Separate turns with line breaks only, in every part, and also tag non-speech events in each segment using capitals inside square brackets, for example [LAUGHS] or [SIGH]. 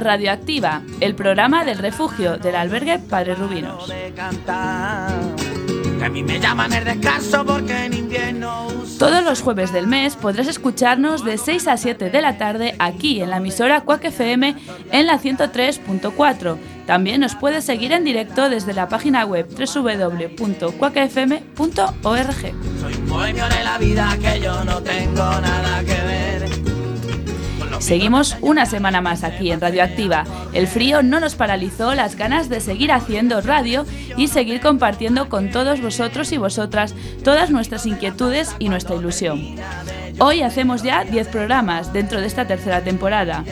Radioactiva, el programa del refugio del albergue Padre Rubinos. Todos los jueves del mes podrás escucharnos de 6 a 7 de la tarde aquí en la emisora Quack FM en la 103.4. También nos puedes seguir en directo desde la página web www.quackfm.org.
Soy un bohemio de la vida que yo no tengo nada que ver.
Seguimos una semana más aquí en Radioactiva. El frío no nos paralizó las ganas de seguir haciendo radio y seguir compartiendo con todos vosotros y vosotras todas nuestras inquietudes y nuestra ilusión. Hoy hacemos ya 10 programas dentro de esta tercera temporada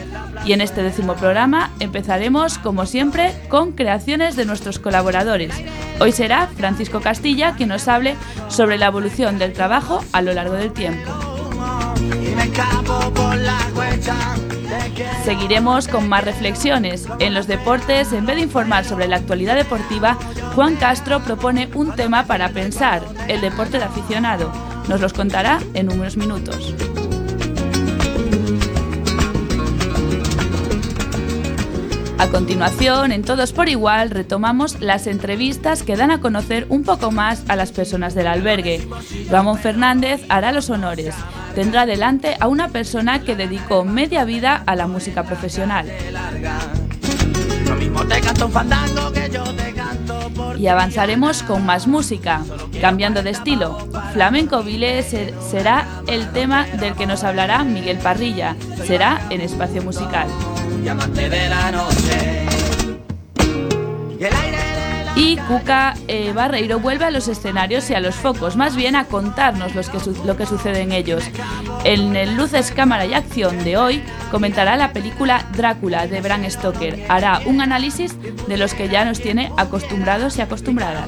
y en este décimo programa empezaremos como siempre con creaciones de nuestros colaboradores. Hoy será Francisco Castilla quien nos hable sobre la evolución del trabajo a lo largo del tiempo. Seguiremos con más reflexiones. En los deportes, en vez de informar sobre la actualidad deportiva, Juan Castro propone un tema para pensar, el deporte de aficionado. Nos los contará en unos minutos. A continuación, en Todos por Igual, retomamos las entrevistas que dan a conocer un poco más a las personas del albergue. Ramón Fernández hará los honores. Tendrá delante a una persona que dedicó media vida a la música profesional. Y avanzaremos con más música, cambiando de estilo. Flamenco Vile ser- será el tema del que nos hablará Miguel Parrilla. Será en espacio musical.
Diamante de la noche. Y el aire de la
Y Cuca eh, Barreiro vuelve a los escenarios y a los focos, más bien a contarnos los que su- lo que sucede en ellos. En el Luces, Cámara y Acción de hoy comentará la película Drácula de Bram Stoker. Hará un análisis de los que ya nos tiene acostumbrados y acostumbradas.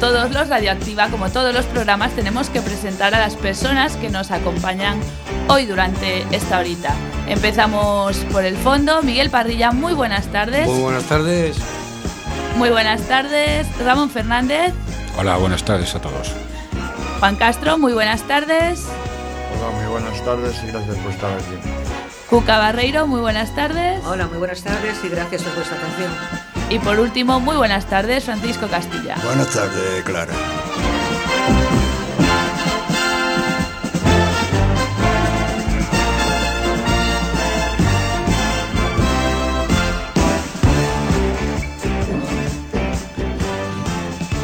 Todos los Radioactiva, como todos los programas, tenemos que presentar a las personas que nos acompañan hoy durante esta horita. Empezamos por el fondo. Miguel Parrilla, muy buenas tardes.
Muy buenas tardes.
Muy buenas tardes. Ramón Fernández.
Hola, buenas tardes a todos.
Juan Castro, muy buenas tardes.
Hola, muy buenas tardes y gracias por estar aquí.
Cuca Barreiro, muy buenas tardes.
Hola, muy buenas tardes y gracias por vuestra atención.
Y por último, muy buenas tardes, Francisco Castilla.
Buenas tardes, Clara.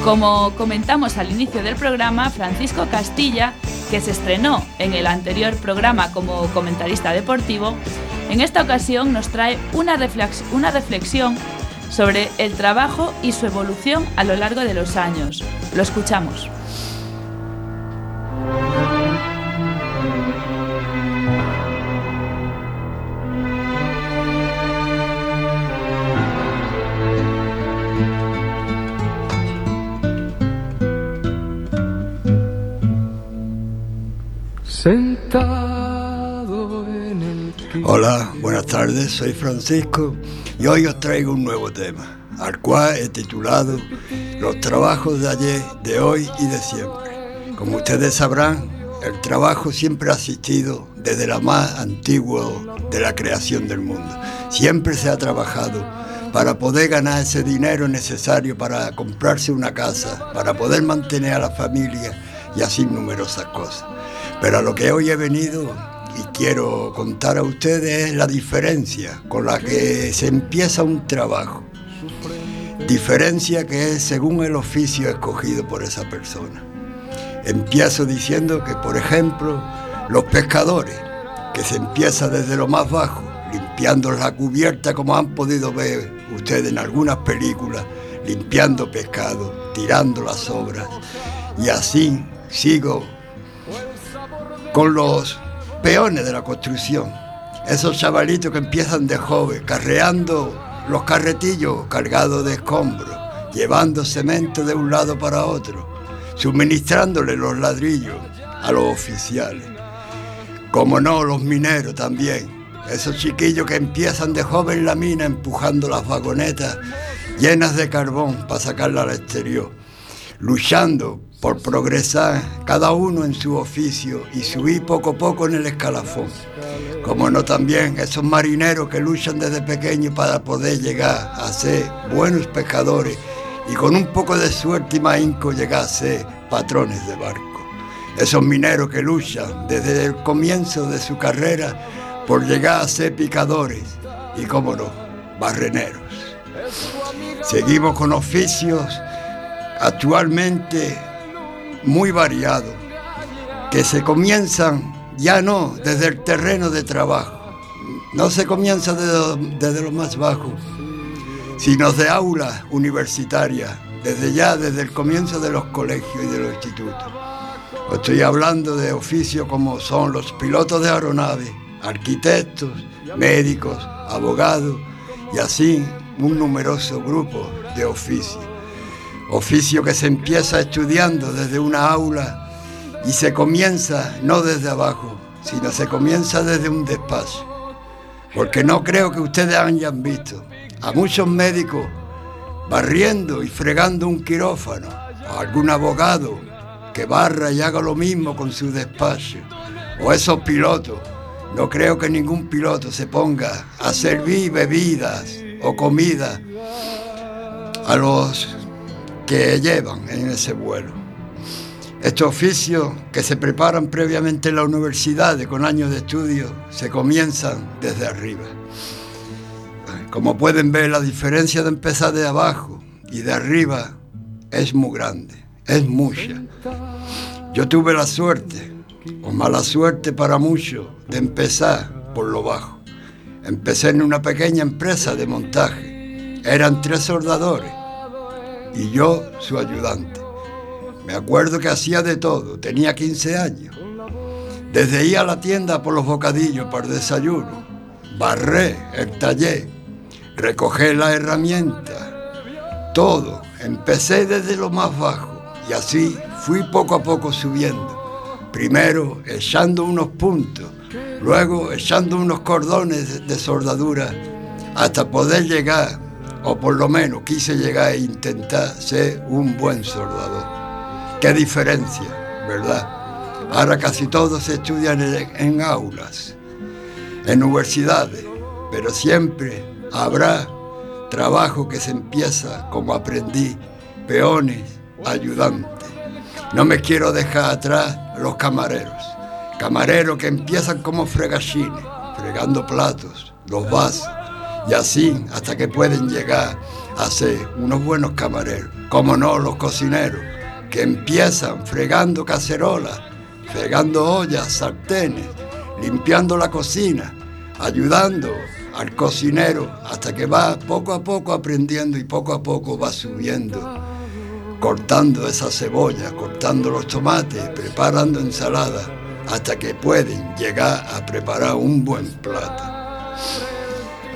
Como comentamos al inicio del programa, Francisco Castilla, que se estrenó en el anterior programa como comentarista deportivo, en esta ocasión nos trae una, reflex- una reflexión sobre el trabajo y su evolución a lo largo de los años. Lo escuchamos.
Hola, buenas tardes, soy Francisco y hoy os traigo un nuevo tema, al cual he titulado Los trabajos de ayer, de hoy y de siempre. Como ustedes sabrán, el trabajo siempre ha existido desde la más antigua de la creación del mundo. Siempre se ha trabajado para poder ganar ese dinero necesario para comprarse una casa, para poder mantener a la familia y así numerosas cosas. Pero a lo que hoy he venido y quiero contar a ustedes es la diferencia con la que se empieza un trabajo. Diferencia que es según el oficio escogido por esa persona. Empiezo diciendo que, por ejemplo, los pescadores que se empieza desde lo más bajo, limpiando la cubierta como han podido ver ustedes en algunas películas, limpiando pescado, tirando las obras. Y así sigo con los peones de la construcción, esos chavalitos que empiezan de joven, carreando los carretillos cargados de escombros, llevando cemento de un lado para otro, suministrándole los ladrillos a los oficiales. Como no, los mineros también. Esos chiquillos que empiezan de joven la mina empujando las vagonetas llenas de carbón para sacarla al exterior, luchando por progresar cada uno en su oficio y subir poco a poco en el escalafón. Como no también esos marineros que luchan desde pequeños para poder llegar a ser buenos pescadores y con un poco de suerte y maínco llegar a ser patrones de barco. Esos mineros que luchan desde el comienzo de su carrera por llegar a ser picadores y, como no, barreneros. Seguimos con oficios actualmente muy variados, que se comienzan ya no desde el terreno de trabajo, no se comienza desde, desde lo más bajo, sino de aulas universitarias, desde ya, desde el comienzo de los colegios y de los institutos. Estoy hablando de oficios como son los pilotos de aeronaves, arquitectos, médicos, abogados y así un numeroso grupo de oficios. Oficio que se empieza estudiando desde una aula y se comienza no desde abajo, sino se comienza desde un despacho. Porque no creo que ustedes hayan visto a muchos médicos barriendo y fregando un quirófano, o algún abogado que barra y haga lo mismo con su despacho. O esos pilotos. No creo que ningún piloto se ponga a servir bebidas o comida a los que llevan en ese vuelo. Estos oficios que se preparan previamente en la universidad con años de estudio se comienzan desde arriba. Como pueden ver, la diferencia de empezar de abajo y de arriba es muy grande es mucha. Yo tuve la suerte, o mala suerte para muchos, de empezar por lo bajo. Empecé en una pequeña empresa de montaje. Eran tres soldadores y yo su ayudante. Me acuerdo que hacía de todo, tenía 15 años. Desde ir a la tienda por los bocadillos para desayuno, barré el taller, recogí la herramienta, todo. Empecé desde lo más bajo y así fui poco a poco subiendo. Primero echando unos puntos, luego echando unos cordones de soldadura hasta poder llegar, o por lo menos quise llegar e intentar ser un buen soldador. Qué diferencia, ¿verdad? Ahora casi todos estudian en, aulas, en universidades, pero siempre habrá trabajo que se empieza como aprendí, peones, ayudante. No me quiero dejar atrás los camareros. Camareros que empiezan como fregachines, fregando platos, los vasos, y así hasta que pueden llegar a ser unos buenos camareros. Como no, los cocineros, que empiezan fregando cacerolas, fregando ollas, sartenes, limpiando la cocina, ayudando al cocinero hasta que va poco a poco aprendiendo y poco a poco va subiendo cortando esa cebolla, cortando los tomates, preparando ensalada, hasta que pueden llegar a preparar un buen plato.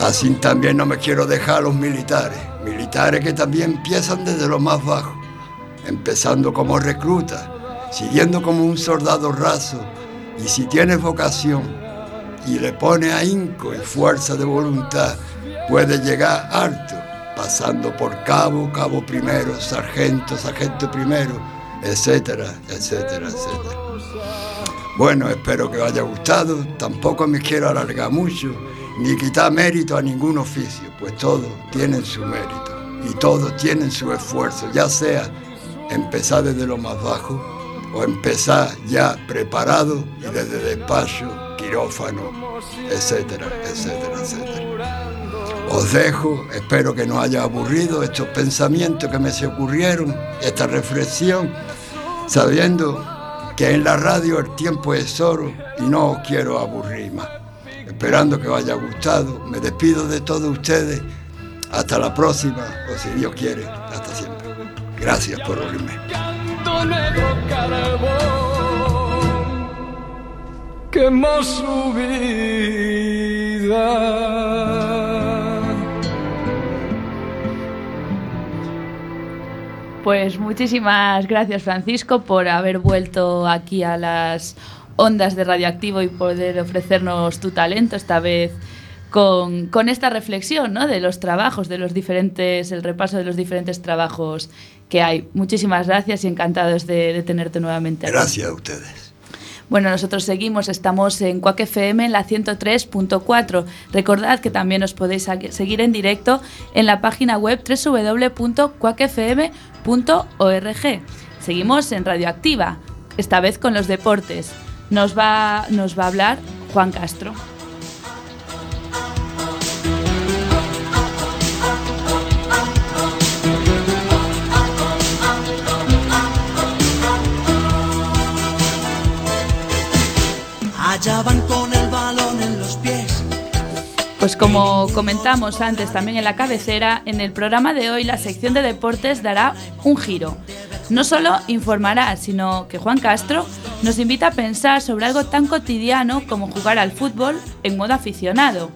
Así también no me quiero dejar a los militares, militares que también empiezan desde lo más bajo, empezando como recluta, siguiendo como un soldado raso, y si tienes vocación y le pone ahínco y fuerza de voluntad, puede llegar alto pasando por cabo, cabo primero, sargento, sargento primero, etcétera, etcétera, etcétera. Bueno, espero que os haya gustado, tampoco me quiero alargar mucho, ni quitar mérito a ningún oficio, pues todos tienen su mérito y todos tienen su esfuerzo, ya sea empezar desde lo más bajo o empezar ya preparado y desde despacho, quirófano, etcétera, etcétera, etcétera. Os dejo, espero que no haya aburrido estos pensamientos que me se ocurrieron, esta reflexión, sabiendo que en la radio el tiempo es oro y no os quiero aburrir más. Esperando que os haya gustado, me despido de todos ustedes. Hasta la próxima, o si Dios quiere, hasta siempre. Gracias por oírme.
quemó su vida.
Pues muchísimas gracias Francisco por haber vuelto aquí a las ondas de Radioactivo y poder ofrecernos tu talento esta vez con, con, esta reflexión ¿no? de los trabajos, de los diferentes, el repaso de los diferentes trabajos que hay. Muchísimas gracias y encantados de, de tenerte nuevamente.
Gracias a ustedes.
Bueno, nosotros seguimos, estamos en Quack FM en la 103.4. Recordad que también os podéis seguir en directo en la página web www.quackfm.org. Seguimos en Radioactiva, esta vez con los deportes. Nos va, nos va a hablar Juan Castro.
van con el balón en los pies.
Pues como comentamos antes también en la cabecera, en el programa de hoy la sección de deportes dará un giro. No solo informará, sino que Juan Castro nos invita a pensar sobre algo tan cotidiano como jugar al fútbol en modo aficionado.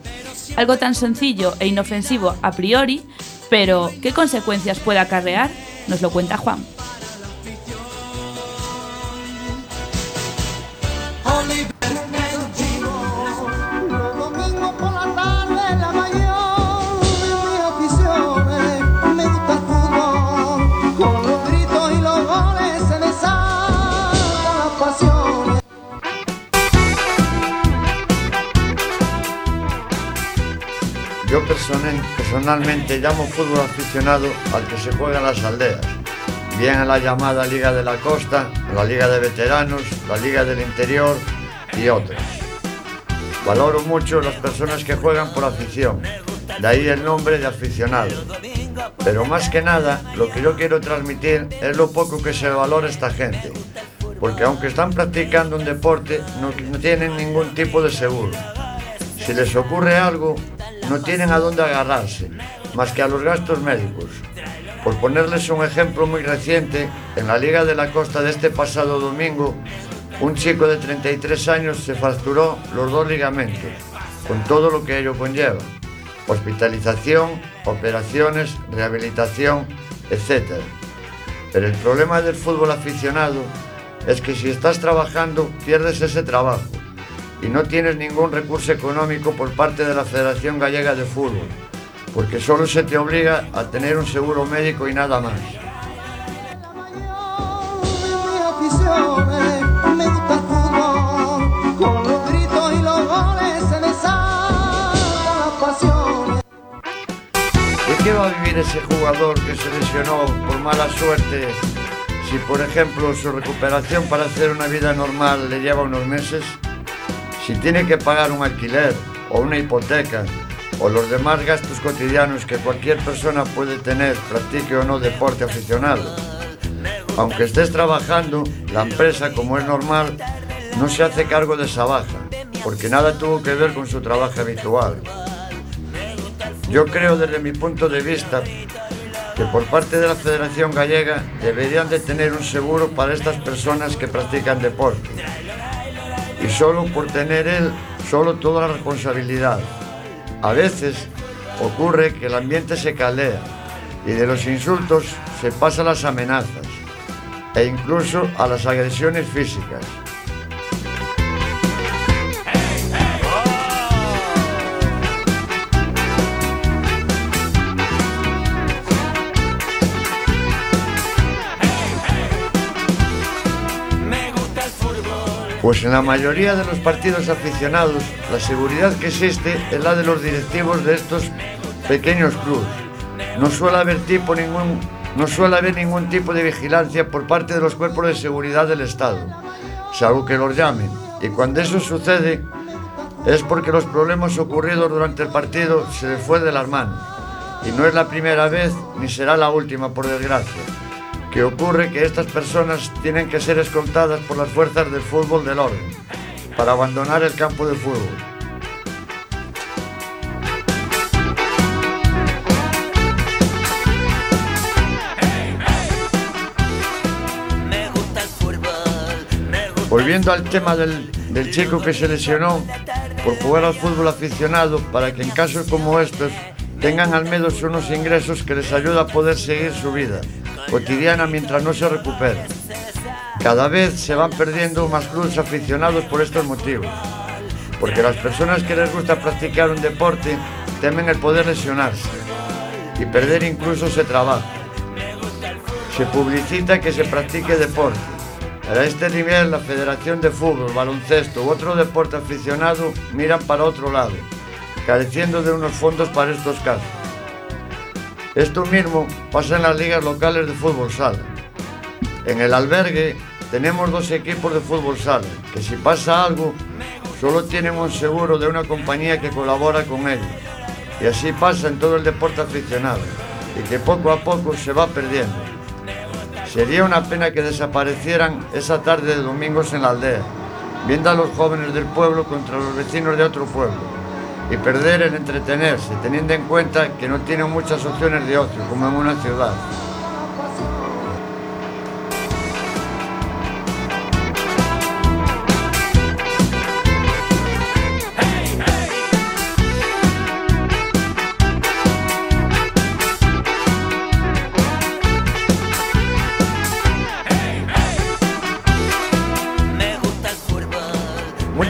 Algo tan sencillo e inofensivo a priori, pero ¿qué consecuencias puede acarrear? Nos lo cuenta Juan.
Personalmente llamo fútbol aficionado al que se juega en las aldeas, bien en la llamada Liga de la Costa, la Liga de Veteranos, la Liga del Interior y otras. Valoro mucho las personas que juegan por afición, de ahí el nombre de aficionado. Pero más que nada, lo que yo quiero transmitir es lo poco que se valora esta gente, porque aunque están practicando un deporte, no tienen ningún tipo de seguro. Si les ocurre algo, no tienen a dónde agarrarse, más que a los gastos médicos. Por ponerles un ejemplo muy reciente, en la Liga de la Costa de este pasado domingo, un chico de 33 años se fracturó los dos ligamentos, con todo lo que ello conlleva. Hospitalización, operaciones, rehabilitación, etc. Pero el problema del fútbol aficionado es que si estás trabajando pierdes ese trabajo y no tienes ningún recurso económico por parte de la Federación Gallega de Fútbol, porque solo se te obliga a tener un seguro médico y nada más. ¿Y qué va a vivir ese jugador que se lesionó por mala suerte si, por ejemplo, su recuperación para hacer una vida normal le lleva unos meses? Si tiene que pagar un alquiler o una hipoteca o los demás gastos cotidianos que cualquier persona puede tener, practique o no deporte aficionado. Aunque estés trabajando, la empresa, como es normal, no se hace cargo de esa baja, porque nada tuvo que ver con su trabajo habitual. Yo creo desde mi punto de vista que por parte de la Federación Gallega deberían de tener un seguro para estas personas que practican deporte y solo por tener él solo toda la responsabilidad. A veces ocurre que el ambiente se caldea y de los insultos se pasa a las amenazas e incluso a las agresiones físicas. Pues en la mayoría de los partidos aficionados, la seguridad que existe es la de los directivos de estos pequeños clubes. No suele haber, tipo ningún, no suele haber ningún tipo de vigilancia por parte de los cuerpos de seguridad del Estado, salvo que los llamen. Y cuando eso sucede, es porque los problemas ocurridos durante el partido se les fue de las manos. Y no es la primera vez ni será la última, por desgracia. Que ocurre que estas personas tienen que ser escoltadas por las fuerzas del fútbol del orden para abandonar el campo de fútbol. Volviendo al tema del, del chico que se lesionó por jugar al fútbol aficionado, para que en casos como estos tengan al menos unos ingresos que les ayuda a poder seguir su vida cotidiana mientras no se recupera. Cada vez se van perdiendo más clubes aficionados por estos motivos, porque las personas que les gusta practicar un deporte temen el poder lesionarse y perder incluso ese trabajo. Se publicita que se practique deporte. A este nivel, la Federación de Fútbol, Baloncesto u otro deporte aficionado miran para otro lado, careciendo de unos fondos para estos casos. Esto mismo pasa en las ligas locales de fútbol sala. En el albergue tenemos dos equipos de fútbol sala, que si pasa algo, solo tienen un seguro de una compañía que colabora con ellos. Y así pasa en todo el deporte aficionado, y que poco a poco se va perdiendo. Sería una pena que desaparecieran esa tarde de domingos en la aldea, viendo a los jóvenes del pueblo contra los vecinos de otro pueblo y perder el entretenerse, teniendo en cuenta que no tienen muchas opciones de ocio como en una ciudad.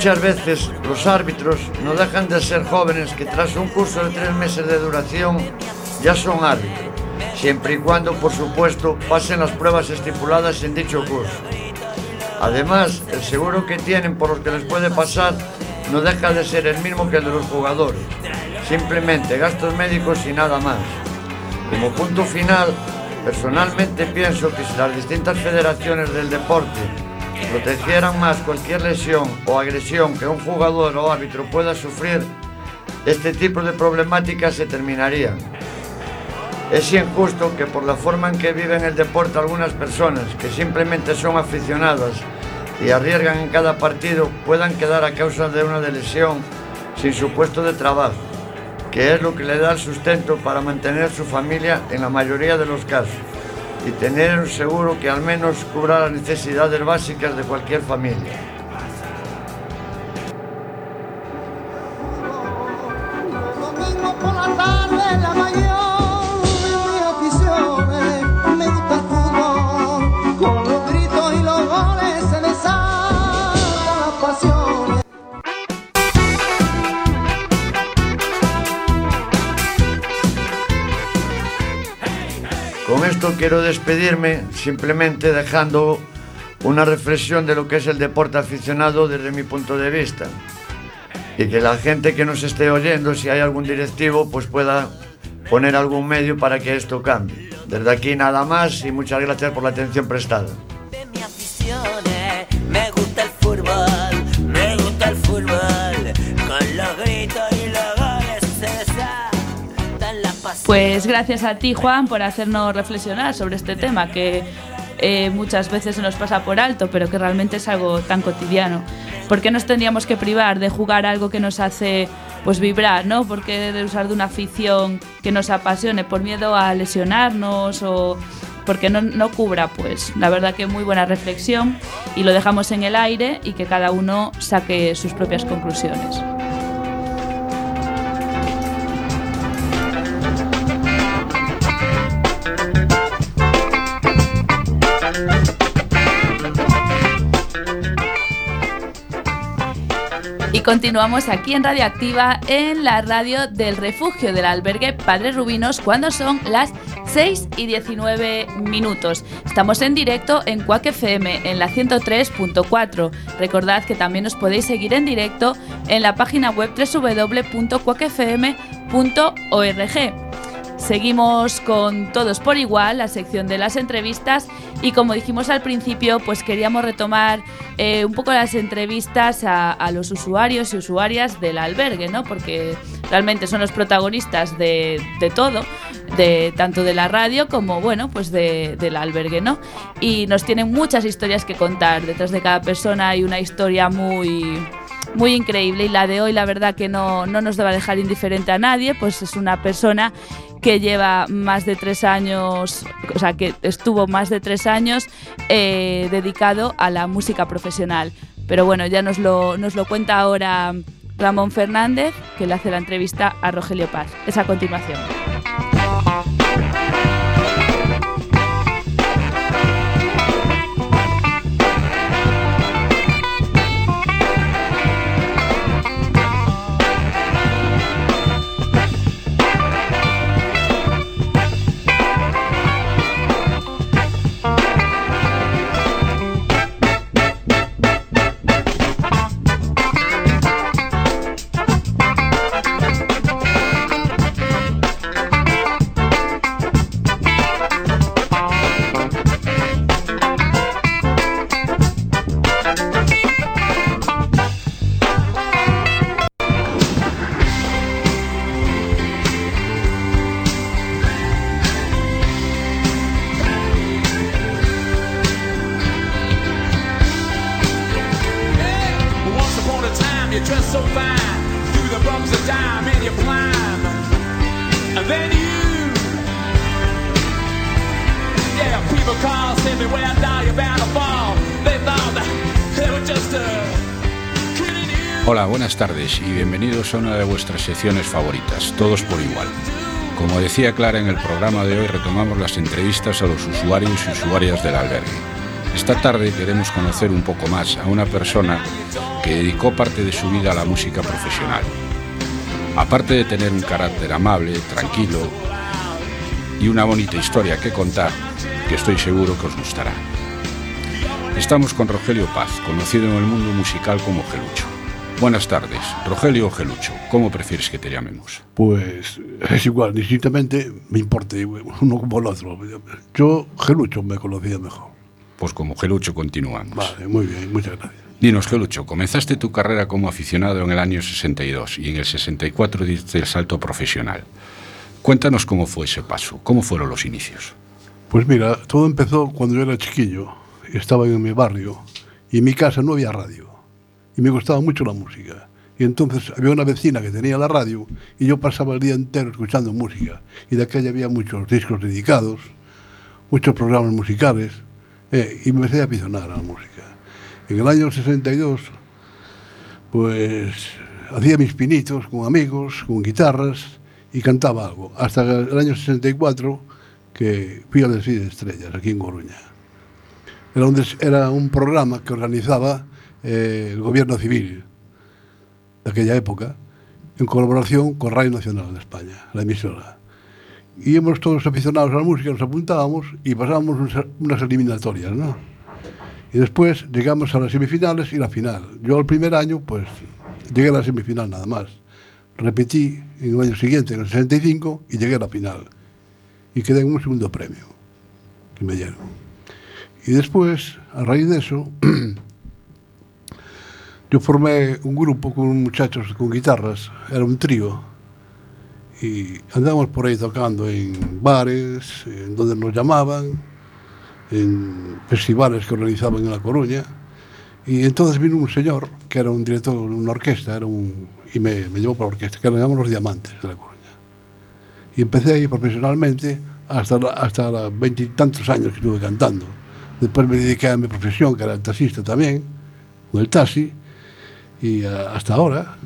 Muchas veces los árbitros no dejan de ser jóvenes que tras un curso de tres meses de duración ya son árbitros, siempre y cuando, por supuesto, pasen las pruebas estipuladas en dicho curso. Además, el seguro que tienen por los que les puede pasar no deja de ser el mismo que el de los jugadores, simplemente gastos médicos y nada más. Como punto final, personalmente pienso que si las distintas federaciones del deporte protegieran más cualquier lesión o agresión que un jugador o árbitro pueda sufrir, este tipo de problemáticas se terminarían. Es injusto que por la forma en que viven el deporte algunas personas que simplemente son aficionadas y arriesgan en cada partido puedan quedar a causa de una lesión sin su puesto de trabajo, que es lo que le da el sustento para mantener su familia en la mayoría de los casos y tener un seguro que al menos cubra las necesidades básicas de cualquier familia. Quiero despedirme simplemente dejando una reflexión de lo que es el deporte aficionado desde mi punto de vista. Y que la gente que nos esté oyendo, si hay algún directivo, pues pueda poner algún medio para que esto cambie. Desde aquí nada más y muchas gracias por la atención prestada.
Pues gracias a ti, Juan, por hacernos reflexionar sobre este tema que eh, muchas veces se nos pasa por alto, pero que realmente es algo tan cotidiano. ¿Por qué nos tendríamos que privar de jugar algo que nos hace pues vibrar, ¿no? ¿Por qué de usar de una afición que nos apasione por miedo a lesionarnos o porque no, no cubra? Pues la verdad que muy buena reflexión y lo dejamos en el aire y que cada uno saque sus propias conclusiones. Y continuamos aquí en Radioactiva en la radio del refugio del albergue Padre Rubinos cuando son las 6 y 19 minutos. Estamos en directo en Quack FM en la 103.4. Recordad que también os podéis seguir en directo en la página web www.quackfm.org. Seguimos con Todos por Igual, la sección de las entrevistas y como dijimos al principio, pues queríamos retomar eh, un poco las entrevistas a, los usuarios y usuarias del albergue, ¿no? Porque realmente son los protagonistas de, todo, de tanto de la radio como bueno pues de, del albergue no y nos tienen muchas historias que contar detrás de cada persona hay una historia muy muy increíble y la de hoy la verdad que no, no nos debe dejar indiferente a nadie pues es una persona que lleva más de tres años, o sea, que estuvo más de tres años eh, dedicado a la música profesional. Pero bueno, ya nos lo, nos lo cuenta ahora Ramón Fernández, que le hace la entrevista a Rogelio Paz. Es a continuación.
Hola, buenas tardes y bienvenidos a una de vuestras secciones favoritas, Todos por Igual. Como decía Clara en el programa de hoy, retomamos las entrevistas a los usuarios y usuarias del albergue. Esta tarde queremos conocer un poco más a una persona que dedicó parte de su vida a la música profesional. Aparte de tener un carácter amable, tranquilo y una bonita historia que contar, que estoy seguro que os gustará. Estamos con Rogelio Paz, conocido en el mundo musical como Gelucho. Buenas tardes, Rogelio o Gelucho, ¿cómo prefieres que te llamemos?
Pues es igual, distintamente me importa uno como el otro. Yo, Gelucho, me conocía mejor.
Pues como Gelucho continuamos.
Vale, muy bien, muchas gracias.
Dinos, Gelucho, comenzaste tu carrera como aficionado en el año 62 y en el 64 diste el salto profesional. Cuéntanos cómo fue ese paso, cómo fueron los inicios.
Pues mira, todo empezó cuando yo era chiquillo. Estaba en mi barrio y en mi casa no había radio. y me gustaba mucho la música. Y entonces había una vecina que tenía la radio y yo pasaba el día entero escuchando música. Y de aquella había muchos discos dedicados, muchos programas musicales, eh, y me empecé a aficionar a la música. En el año 62, pues hacía mis pinitos con amigos, con guitarras y cantaba algo. Hasta el año 64, que fui al Desfile de Estrellas, aquí en Coruña. Era un, era un programa que organizaba eh, el gobierno civil de aquella época en colaboración con Radio Nacional de España, la emisora. Y hemos todos aficionados a la música, nos apuntábamos y pasábamos unas- eliminatorias, ¿no? Y después llegamos a las semifinales y la final. Yo el primer año, pues, llegué a la semifinal nada más. Repetí en el año siguiente, en el 65, y llegué a la final. Y quedé en un segundo premio que me dieron. Y después, a raíz de eso, [CLEARS THROAT] Yo formé un grupo con muchachos con guitarras, era un trío, y andábamos por ahí tocando en bares, en donde nos llamaban, en festivales que organizaban en La Coruña. Y entonces vino un señor, que era un director de una orquesta, era un, y me, me llevó para la orquesta, que eran Los Diamantes de La Coruña. Y empecé ahí profesionalmente hasta, hasta los veintitantos años que estuve cantando. Después me dediqué a mi profesión, que era el taxista también, con el taxi, y ah, hasta ahora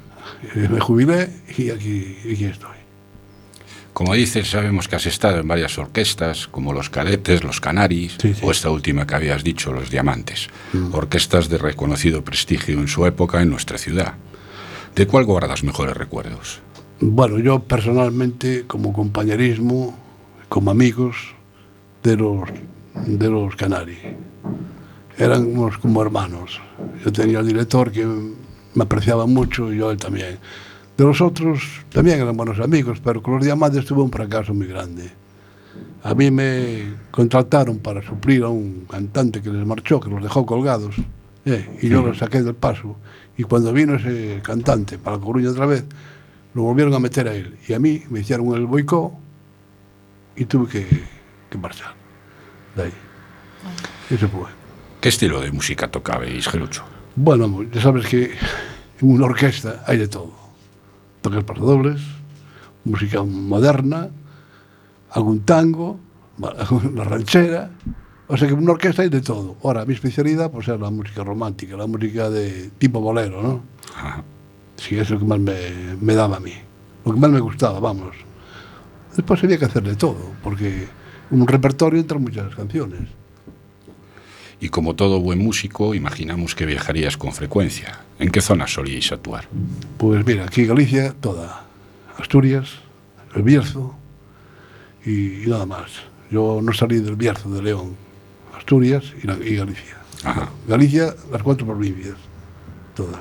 eh, me jubilé y aquí, aquí estoy.
Como dices, sabemos que has estado en varias orquestas, como Los Cadetes, Los Canaris, o esta última que habías dicho, Los Diamantes, orquestas de reconocido prestigio en su época en nuestra ciudad. ¿De cuál guardas mejores recuerdos?
Bueno, yo personalmente, como compañerismo, como amigos de los, de los Canari, éramos como hermanos. Yo tenía el director que me apreciaba mucho y yo él también. De los otros también eran buenos amigos, pero con los diamantes tuve un fracaso muy grande. A mí me contrataron para suplir a un cantante que les marchó, que los dejó colgados, eh, y yo los saqué del paso. Y cuando vino ese cantante para Coruña otra vez, lo volvieron a meter a él. Y a mí me hicieron el boicot y tuve que, que marchar de ahí. Eso fue.
¿Qué estilo de música tocabais, Gelucho?
Bueno, ya sabes que en unha orquesta hai de todo. Tocas para dobles, música moderna, algún tango, [LAUGHS] la ranchera, o sea que unha orquesta hai de todo. Ora, mi especialidade pues, es a música romántica, a música de tipo bolero, ¿no?
Si,
sí, é lo que máis me, me daba a mí. O que máis me gustaba, vamos. Despois había que hacer de todo, porque un repertorio entre muchas canciones.
Y como todo buen músico, imaginamos que viajarías con frecuencia. ¿En qué zonas solíais actuar?
Pues mira, aquí Galicia, toda. Asturias, el Bierzo y, y nada más. Yo no salí del Bierzo de León, Asturias y, la- y Galicia.
Ajá.
Galicia, las cuatro provincias, todas.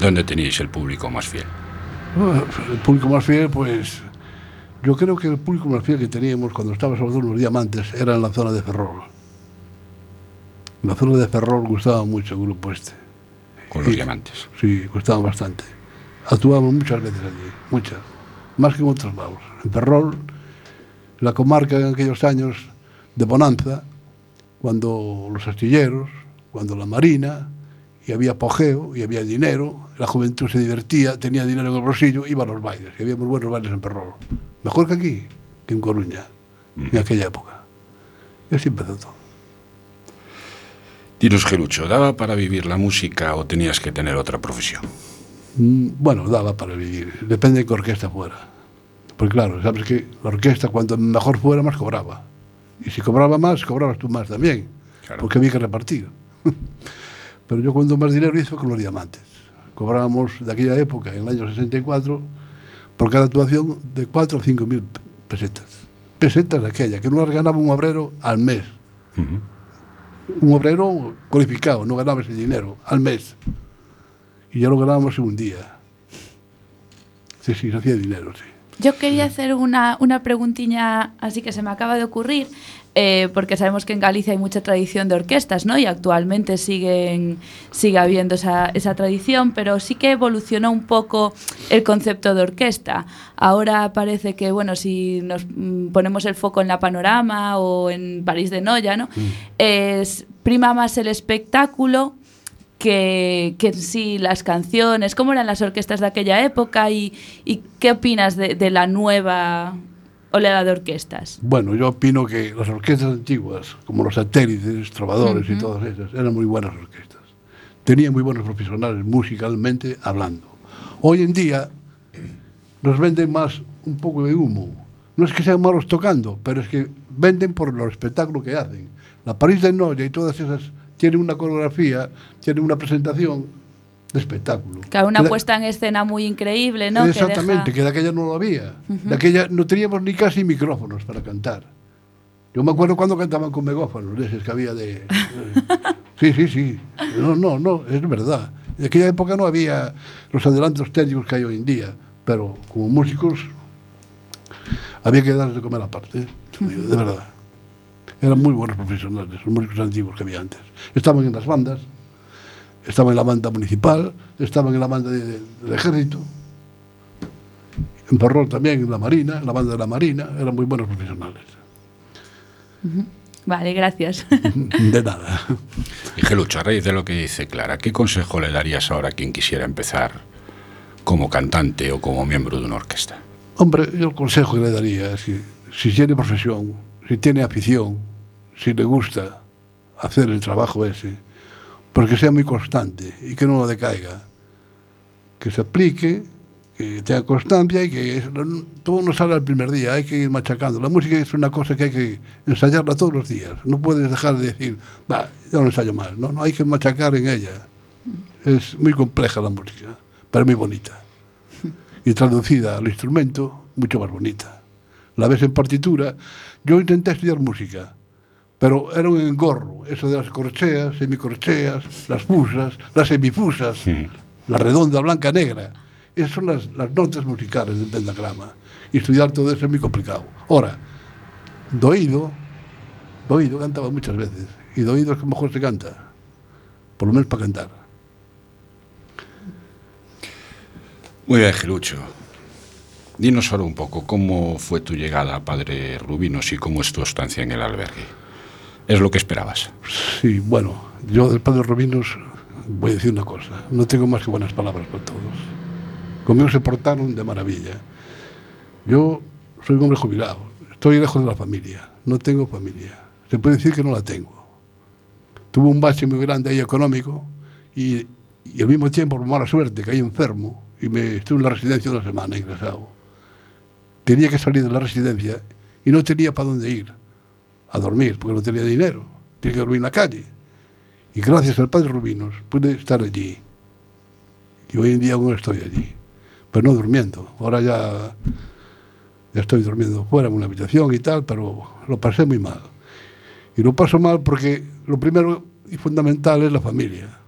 ¿Dónde teníais el público más fiel?
Ah, El público más fiel, pues yo creo que el público más fiel que teníamos cuando estaba en los diamantes era en la zona de Ferrol. La zona de Ferrol gustaba mucho el grupo este.
Con los diamantes.
Sí, gustaba bastante. Actuábamos muchas veces allí, muchas. Más que en otros lados. En Ferrol, la comarca en aquellos años de bonanza, cuando los astilleros, cuando la marina, y había apogeo, y había dinero, la juventud se divertía, tenía dinero en el bolsillo, iba a los bailes, y había muy buenos bailes en Ferrol. Mejor que aquí, que en Coruña, en aquella época. Y así empezó todo.
Dinos, Gelucho, ¿daba para vivir la música o tenías que tener otra profesión?
Mm, Bueno, daba para vivir. Depende de qué orquesta fuera. Porque claro, sabes que la orquesta cuanto mejor fuera, más cobraba. Y si cobraba más, cobrabas tú más también.
Claro.
Porque había que repartir. [LAUGHS] Pero yo cuando más dinero fue con los diamantes. Cobrábamos de aquella época, en el año 64, por cada actuación de 4 o 5 mil pesetas. Pesetas de aquella, que no las ganaba un obrero al mes. Un obrero cualificado, no ganaba ese dinero al mes. Y ya lo ganábamos en un día. Sí, sí, se hacía dinero, sí.
Yo quería hacer una, una preguntilla así que se me acaba de ocurrir, eh, porque sabemos que en Galicia hay mucha tradición de orquestas, ¿no? Y actualmente siguen, sigue habiendo esa, esa tradición, pero sí que evolucionó un poco el concepto de orquesta. Ahora parece que, bueno, si nos mm, ponemos el foco en la panorama o en París de Noya, ¿no? Es, prima más el espectáculo que, que sí las canciones, cómo eran las orquestas de aquella época y, y qué opinas de, de la nueva o de orquestas?
Bueno, yo opino que las orquestas antiguas, como los satélites, trovadores uh
-huh.
y todas esas, eran muy buenas orquestas. Tenían muy buenos profesionales musicalmente hablando. Hoy en día nos venden más un poco de humo. No es que sean malos tocando, pero es que venden por los espectáculos que hacen. La París de Noya y todas esas tienen una coreografía, tienen una presentación de espectáculo.
Que una
Que
puesta en escena muy increíble, ¿no? Que
Exactamente,
deja-
que de aquella no lo había.
Ujú.
De aquella no teníamos ni casi micrófonos para cantar. Yo me acuerdo cuando cantaban con megófonos, de esos que había de... [LAUGHS] Sí, sí, sí. No, no, no, es verdad. En aquella época no había los adelantos técnicos que hay hoy en día, pero como músicos había que darles de comer aparte, ¿eh? de verdad. Eran muy buenos profesionales, los músicos antiguos que había antes. Estaban en las bandas, estaban en la banda municipal, estaban en la banda de- de- del ejército, en Ferrol también, en la Marina, en la banda de la Marina, eran muy buenos profesionales.
Vale, gracias.
De nada.
Y Gelucho, a raíz de lo que dice Clara, ¿qué consejo le darías ahora a quien quisiera empezar como cantante o como miembro de una orquesta?
Hombre, yo el consejo que le daría es que si tiene profesión, si tiene afición, si le gusta hacer el trabajo ese, porque sea moi constante e que non o decaiga. Que se aplique, que tenga constancia e que todo non sale al primer día, hay que ir machacando. La música es una cosa que hay que ensayarla todos los días. No puedes dejar de decir, va, ya no ensayo más. No, no, hay que machacar en ella. Es muy compleja la música, pero muy bonita. Y traducida al instrumento, mucho más bonita. La ves en partitura. Yo intenté estudiar música pero era un engorro, eso de las corcheas, semicorcheas, las fusas, las semifusas, la redonda, blanca, negra. Esas son las, las notas musicales del pentagrama. Y estudiar todo eso es muy complicado. Ahora, de oído, de oído cantaba muchas veces, y de oído es que mejor se canta, por lo menos para cantar.
Muy bien, Gelucho. Dinos ahora un poco cómo fue tu llegada Padre Rubinos y cómo es tu estancia en el albergue. ¿Es lo que esperabas?
Sí, bueno, yo del Padre Rubinos voy a decir una cosa. No tengo más que buenas palabras para todos. Conmigo se portaron de maravilla. Yo soy un hombre jubilado. Estoy lejos de la familia. No tengo familia. Se puede decir que no la tengo. Tuve un bache muy grande ahí económico y, y al mismo tiempo, por mala suerte, caí enfermo y me estuve en la residencia una semana ingresado. Tenía que salir de la residencia y no tenía para dónde ir a dormir porque no tenía dinero. Tenía que dormir en la calle. Y gracias al padre Rubinos pude estar allí. Y hoy en día aún estoy allí. Pero no durmiendo. Ahora ya, ya estoy durmiendo fuera en una habitación y tal, pero lo pasé muy mal. Y lo paso mal porque lo primero y fundamental es la familia.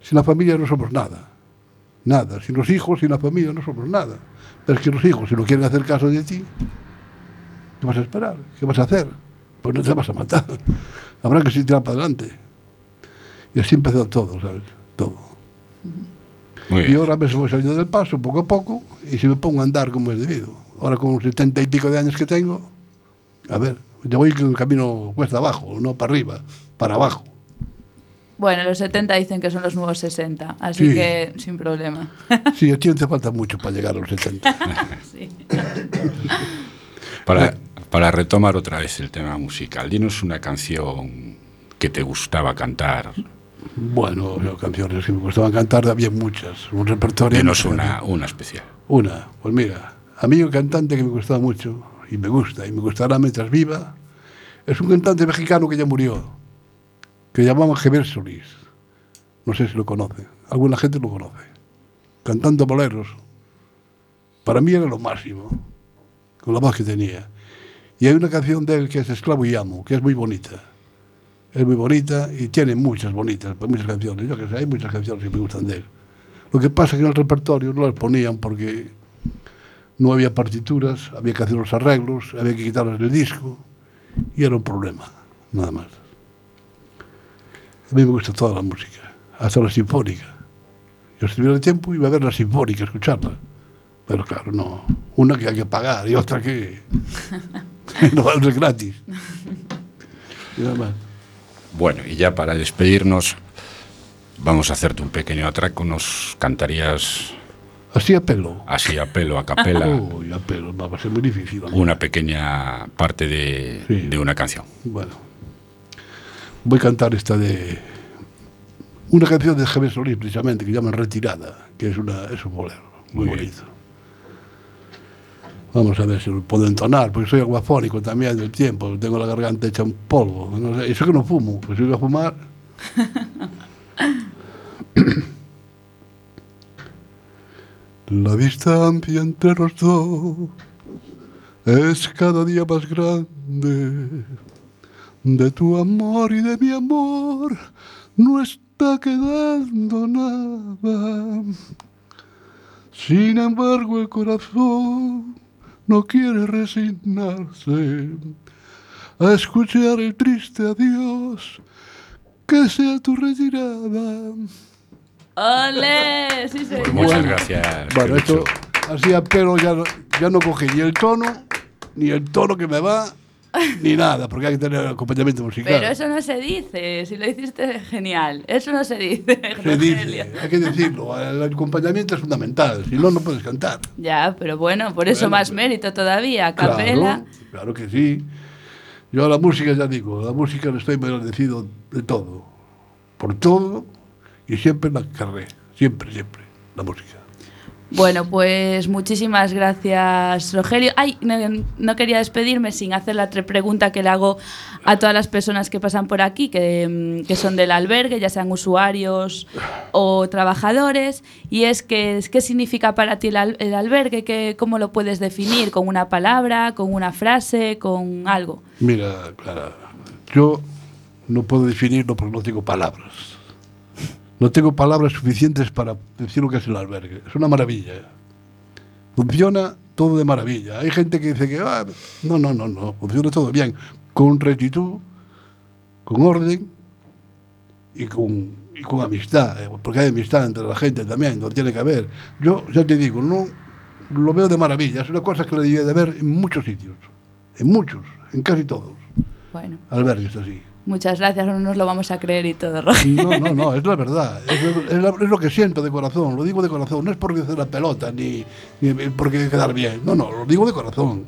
Sin la familia no somos nada. Nada. Sin los hijos, sin la familia no somos nada. Pero es que los hijos, si no quieren hacer caso de ti, ¿qué vas a esperar? ¿Qué vas a hacer? Pues no te vas a matar. Habrá que seguir para adelante. Y así empezó todo, ¿sabes? Todo.
Muy
Y ahora me voy saliendo del paso poco a poco y si me pongo a andar como es debido. Ahora con los setenta y pico de años que tengo, a ver, yo voy con el camino cuesta abajo, no para arriba, para abajo.
Bueno, los 70 dicen que son los nuevos 60, así
Sí.
que sin problema.
Sí, a ti te falta mucho para llegar a los 70. [LAUGHS]
Sí.
Para, para retomar otra vez el tema musical, dinos una canción que te gustaba cantar.
Bueno, yo, canciones que me gustaban cantar, había muchas, un repertorio.
Dinos una, una especial.
Una, pues mira, a mí un cantante que me gustaba mucho, y me gusta, y me gustará mientras viva, es un cantante mexicano que ya murió, que llamaban Javier Solís. No sé si lo conoce, alguna gente lo conoce. Cantando boleros. Para mí era lo máximo, con la voz que tenía. Y hay una canción de él que es Esclavo y Amo, que es muy bonita. Es muy bonita y tiene muchas bonitas, muchas canciones. Yo que sé, hay muchas canciones que me gustan de él. Lo que pasa es que en el repertorio no las ponían porque no había partituras, había que hacer los arreglos, había que quitarlas del disco y era un problema, nada más. A mí me gusta toda la música, hasta la sinfónica. Yo si tuviera tiempo iba a ver la sinfónica, escucharla. Pero claro, no. Una que hay que pagar y otra que... [LAUGHS] [LAUGHS] no ser gratis. Y nada más.
Bueno, y ya para despedirnos, vamos a hacerte un pequeño atraco. Nos cantarías
Así a pelo.
así a pelo, a capela, [LAUGHS]
a pelo, va a ser muy difícil.
una pequeña parte de,
Sí.
de una canción.
Bueno, voy a cantar esta de una canción de Javier Solís, precisamente, que llaman Retirada, que es, una, es un bolero muy,
Muy bien.
Vamos a ver si lo puedo entonar, porque soy aguafónico también del tiempo, tengo la garganta hecha un polvo. No sé, eso que no fumo, pues si voy a fumar. [LAUGHS] La distancia entre los dos es cada día más grande. De tu amor y de mi amor no está quedando nada. Sin embargo, el corazón no quiere resignarse a escuchar el triste adiós que sea tu retirada.
¡Ole! Sí, señor.
Muchas
Bueno.
gracias.
Bueno, esto así a pelo ya, no- ya no cogí ni el tono, ni el tono que me va, ni nada, porque hay que tener acompañamiento musical.
Pero eso no se dice, si lo hiciste genial. Eso no se dice. [LAUGHS]
Se dice, hay que decirlo, el acompañamiento es fundamental, si no, no puedes cantar.
Ya, pero bueno, por eso
Bueno,
más
pues-
mérito todavía. Capela.
Claro, claro que sí. Yo a la música, ya digo, a la música le estoy muy agradecido de todo, por todo, y siempre la carré, siempre, siempre, la música.
Bueno, pues muchísimas gracias, Rogelio. Ay, no, quería despedirme sin hacer la pregunta que le hago a todas las personas que pasan por aquí, que, mm, que son del albergue, ya sean usuarios o trabajadores, y es que qué significa para ti el, al- el albergue, ¿Qué- cómo lo puedes definir, con una palabra, con una frase, con algo.
Mira, Clara, yo no puedo definirlo no tengo palabras. No tengo palabras suficientes para decir lo que es el albergue. Es una maravilla. Funciona todo de maravilla. Hay gente que dice que ah, no, no, no, no, funciona todo bien, con rectitud, con orden y con, y con amistad, eh, porque hay amistad entre la gente también, no tiene que haber. Yo ya te digo, no, lo veo de maravilla. Es una cosa que le debía de ver en muchos sitios. En muchos, en casi todos.
Bueno,
Albergues así.
Muchas gracias, no nos lo vamos a creer y todo, Roger.
No, no, no, es la verdad. Es, es la- es lo que siento de corazón. Lo digo de corazón. No es porque hacer la pelota ni, ni porque quedar bien. No, no, lo digo de corazón.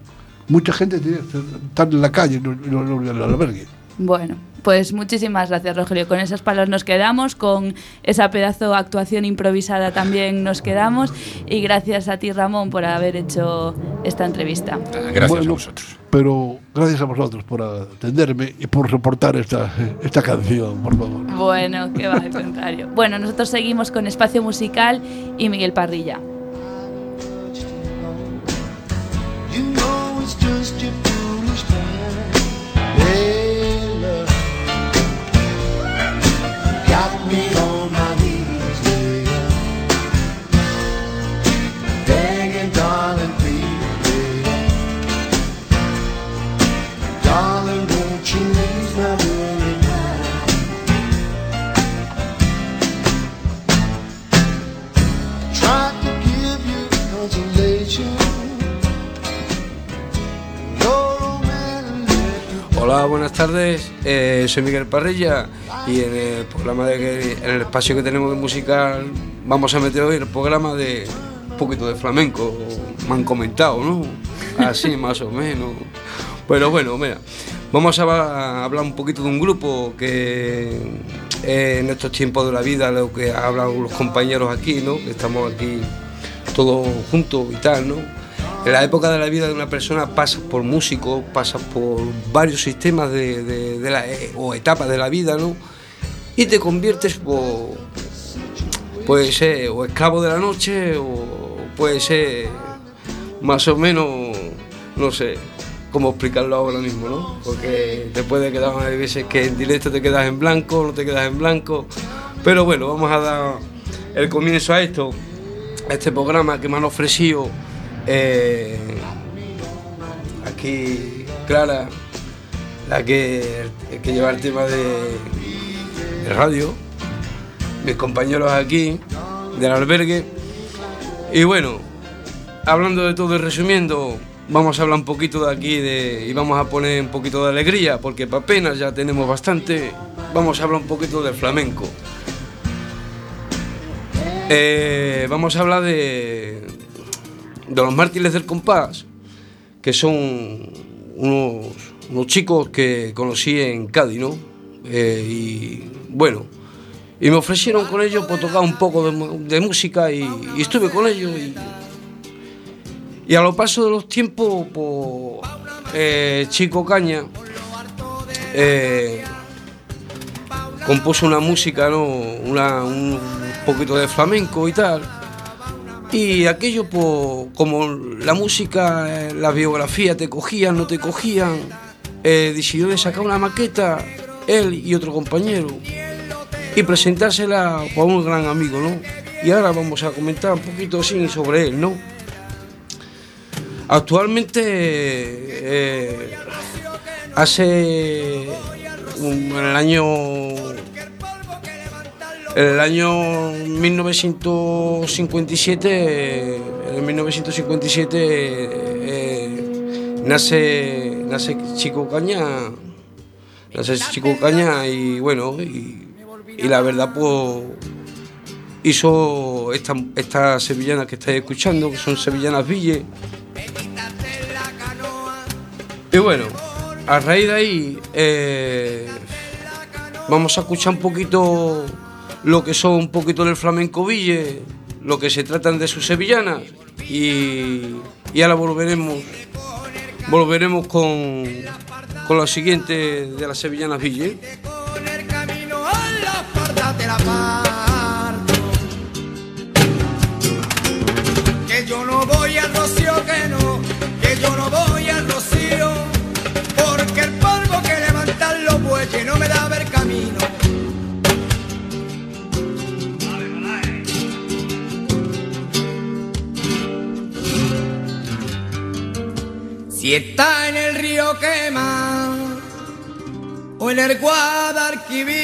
Mucha gente está en la calle, en el albergue.
Bueno, pues muchísimas gracias, Rogelio. Con esas palabras nos quedamos, con esa pedazo de actuación improvisada también nos quedamos. Y gracias a ti, Ramón, por haber hecho esta entrevista.
Gracias
Bueno,
a vosotros.
Pero gracias a vosotros por atenderme y por soportar esta, esta canción, por favor.
Bueno, que va al contrario. Bueno, nosotros seguimos con Espacio Musical y Miguel Parrilla.
Hola, buenas tardes. Eh, soy Miguel Parrilla y en el programa de en el espacio que tenemos de musical vamos a meter hoy el programa de un poquito de flamenco. Me han comentado, ¿no? Así [LAUGHS] más o menos. Pero bueno, mira, vamos a hablar un poquito de un grupo que eh, en estos tiempos de la vida, lo que hablan los compañeros aquí, ¿no? Que estamos aquí todos juntos y tal, ¿no? En la época de la vida de una persona pasas por músicos, pasas por varios sistemas de la, eh, o etapas de la vida, ¿no? Y te conviertes, por, puede ser, o esclavo de la noche, o puede ser más o menos, no sé cómo explicarlo ahora mismo, ¿no? Porque te puede quedar, hay veces que en directo te quedas en blanco, no te quedas en blanco. Pero bueno, vamos a dar el comienzo a esto, a este programa que me han ofrecido eh, aquí Clara, la que, que lleva el tema de, de radio, mis compañeros aquí del albergue. Y bueno, hablando de todo y resumiendo, vamos a hablar un poquito de aquí de, y vamos a poner un poquito de alegría, porque para apenas ya tenemos bastante. Vamos a hablar un poquito del flamenco. Eh, vamos a hablar de, de los mártires del compás, que son unos, unos chicos que conocí en Cádiz, ¿no? Eh, y bueno, y me ofrecieron con ellos por tocar un poco de, música y, estuve con ellos. Y, y a lo paso de los tiempos, pues, eh, Chico Caña eh, compuso una música, ¿no? Una- un poquito de flamenco y tal. Y aquello, pues, como la música, eh, la biografía te cogían, no te cogían, eh, decidió de sacar una maqueta, él y otro compañero, y presentársela a un gran amigo, ¿no? Y ahora vamos a comentar un poquito así sobre él, ¿no? Actualmente, eh, hace en el año en el año 1957, eh, en 1957 eh, nace, nace Chico Caña, nace Chico Caña y bueno, y, la verdad pues hizo esta- estas sevillanas que estáis escuchando, que son sevillanas Ville. Y bueno, a raíz de ahí eh, vamos a escuchar un poquito lo que son un poquito del flamenco Ville, lo que se tratan de sus sevillanas y, y ahora volveremos volveremos con, con siguiente de las sevillanas Ville.
Si está en el río Quema o en el Guadalquivir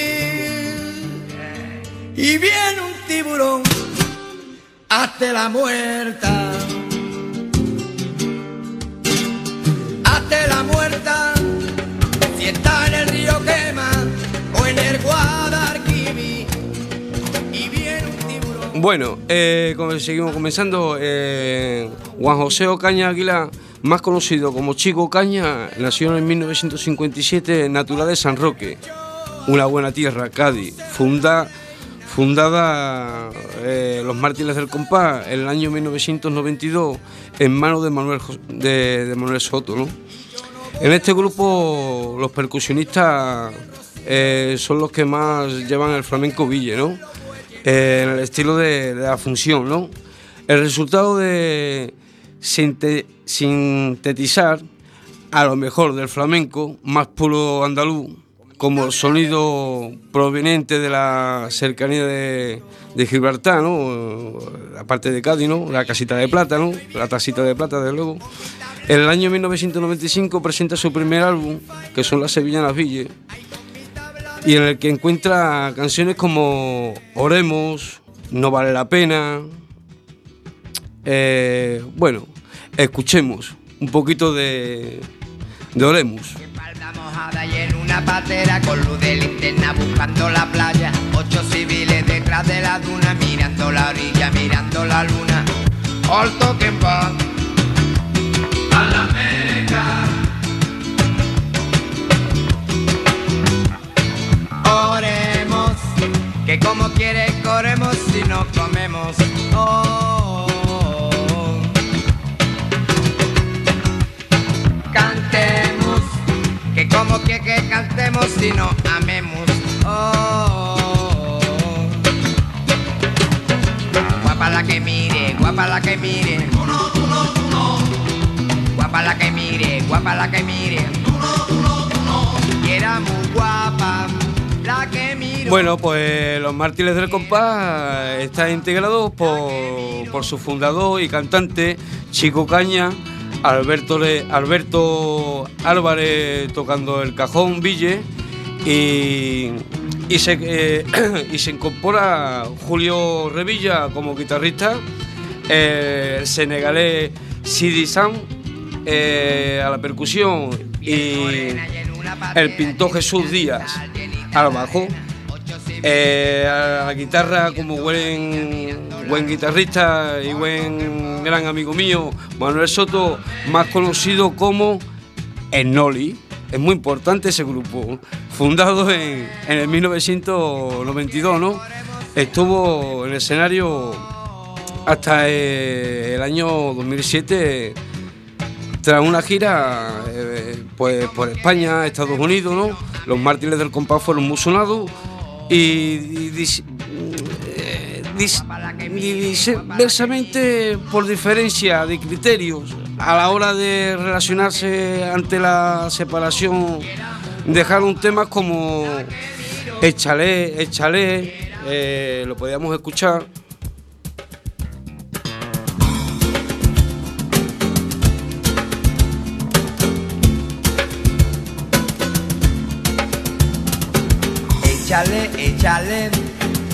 y viene un tiburón hasta la muerta. Hasta la muerta, si está en el río Quema o en el Guadalquivir y viene un tiburón.
Bueno, eh, seguimos comenzando. Eh, Juan José Ocaña Aguilar más conocido como Chico Caña, nació en 1957, natural de San Roque, una buena tierra, Cádiz, funda, fundada eh, los Mártires del Compás en el año 1992 en manos de Manuel, Soto. En este grupo los percusionistas eh, son los que más llevan el flamenco ville, ¿no? Eh, en el estilo de, la función, ¿no? El resultado de sintetizar a lo mejor del flamenco más puro andaluz, como sonido proveniente de la cercanía de, Gibraltar, ¿no? la parte de Cádiz, ¿no? la casita de plata, ¿no? la tacita de plata, desde luego. En el año 1995 presenta su primer álbum, que son Las Sevillanas Ville, y en el que encuentra canciones como Oremos, No vale la pena. Eh, bueno, escuchemos un poquito de, de Oremos.
mojada y en una patera con luz de linterna buscando la playa. Ocho civiles detrás de la duna mirando la orilla, mirando la luna. Alto que va a la Meca. Oremos, que como quiere corremos si no comemos. Oh. Como que, que cantemos si no amemos. Oh. Guapa la que mire, guapa la que mire. Guapa la que mire, guapa la que mire. Y era muy guapa la que mire.
Bueno, pues los Mártires del Compás están integrados por, por su fundador y cantante Chico Caña, Alberto, Le- Alberto Álvarez tocando el cajón Ville y, y, se, eh, [CLEARS THROAT] y se incorpora Julio Revilla como guitarrista, eh, el senegalés Sidi Sam eh, a la percusión y el pintor Jesús Díaz al bajo. Eh, a la guitarra como buen, buen guitarrista y buen gran amigo mío, Manuel Soto, más conocido como Ennoli. Es muy importante ese grupo, fundado en, en el 1992, ¿no? Estuvo en el escenario hasta eh, el año 2007 tras una gira eh, pues, por España, Estados Unidos, ¿no? Los mártires del compás fueron muy sonados y, y eh, diversamente por diferencia de criterios a la hora de relacionarse ante la separación dejaron temas como Échale, Échale, eh, lo podíamos escuchar.
Échale, échale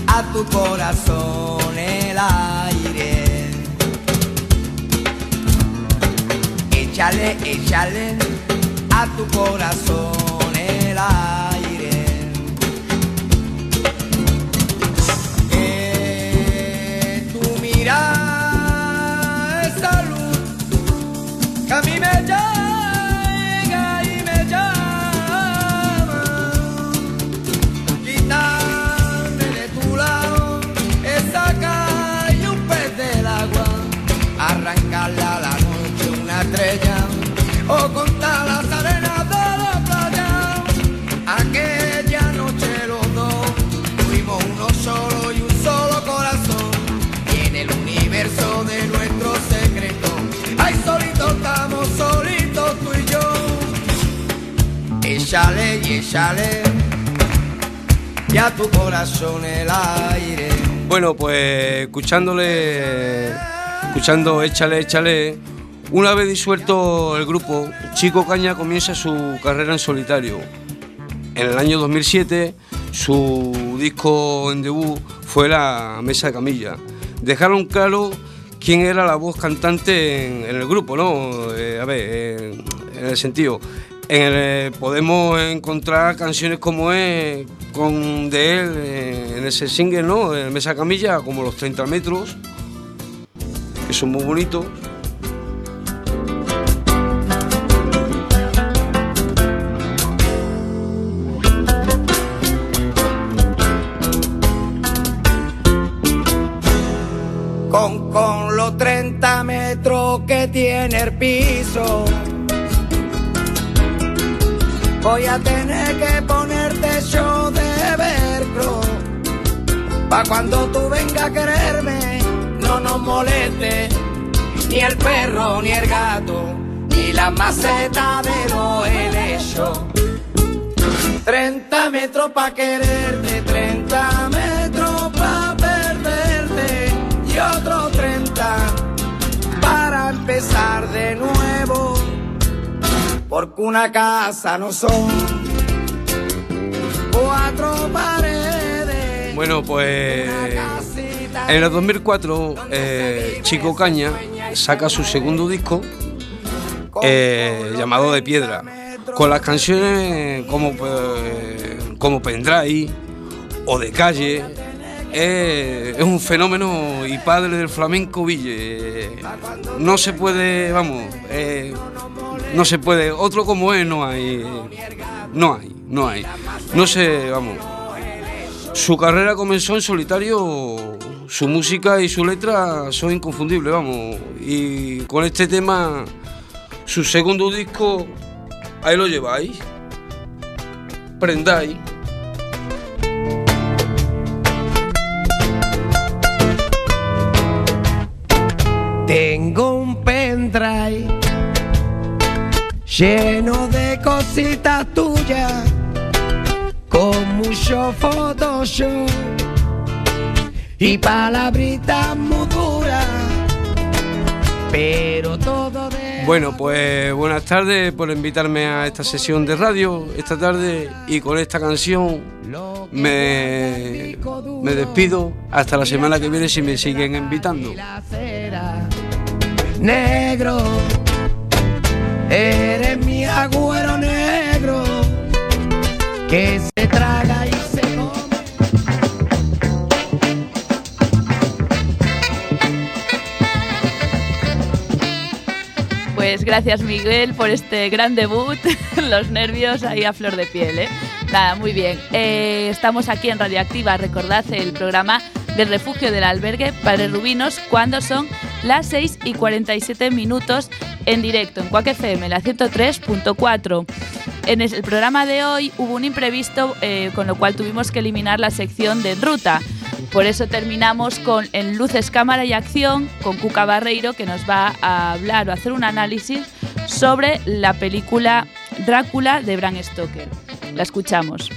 a tu corazón el aire. Échale, échale a tu corazón el aire. Échale y échale y a tu corazón el aire.
Bueno, pues escuchándole, escuchando Échale, Échale, una vez disuelto el grupo, Chico Caña comienza su carrera en solitario. En el año 2007, su disco en debut fue La Mesa de Camilla. Dejaron claro quién era la voz cantante en, el grupo, ¿no? Eh, a ver, en el sentido, eh, podemos encontrar canciones como es con de él eh, en ese single, ¿no? En Mesa Camilla, como los 30 metros, que son muy bonitos.
Con, con los 30 metros que tiene el piso. Voy a tener que ponerte yo de velcro. Pa' cuando tú vengas a quererme, no nos moleste. Ni el perro, ni el gato, ni la maceta de los helechos. 30 metros pa' quererte, 30 metros pa' perderte y otros 30 para empezar de nuevo. Porque una casa no son cuatro paredes.
Bueno, pues en el 2004 eh, Chico Caña saca su segundo disco eh, llamado De Piedra, con las canciones como, eh, como Pendrive o De Calle. Eh, es un fenómeno y padre del flamenco Ville. No se puede, vamos, no se puede. Otro como él no hay. No hay, no hay. No sé, vamos. Su carrera comenzó en solitario, su música y su letra son inconfundibles, vamos. Y con este tema, su segundo disco, ahí lo lleváis. Prendáis.
Tengo un pendrive lleno de cositas tuyas, con mucho Photoshop y palabritas muy duras, pero todo de
Bueno, pues buenas tardes por invitarme a esta sesión de radio esta tarde y con esta canción me, me despido hasta la semana que viene si me siguen invitando.
Negro, eres mi agüero negro que se traga y se come.
Pues gracias Miguel por este gran debut, [LAUGHS] los nervios ahí a flor de piel, ¿eh? Nada, muy bien. Eh, estamos aquí en Radioactiva, recordad el programa del refugio del albergue para Rubinos cuando son las 6 y 47 minutos en directo en Cuac FM, la 103.4. En el programa de hoy hubo un imprevisto eh, con lo cual tuvimos que eliminar la sección de ruta. Por eso terminamos con En Luces, Cámara y Acción con Cuca Barreiro que nos va a hablar o hacer un análisis sobre la película Drácula de Bram Stoker. La escuchamos.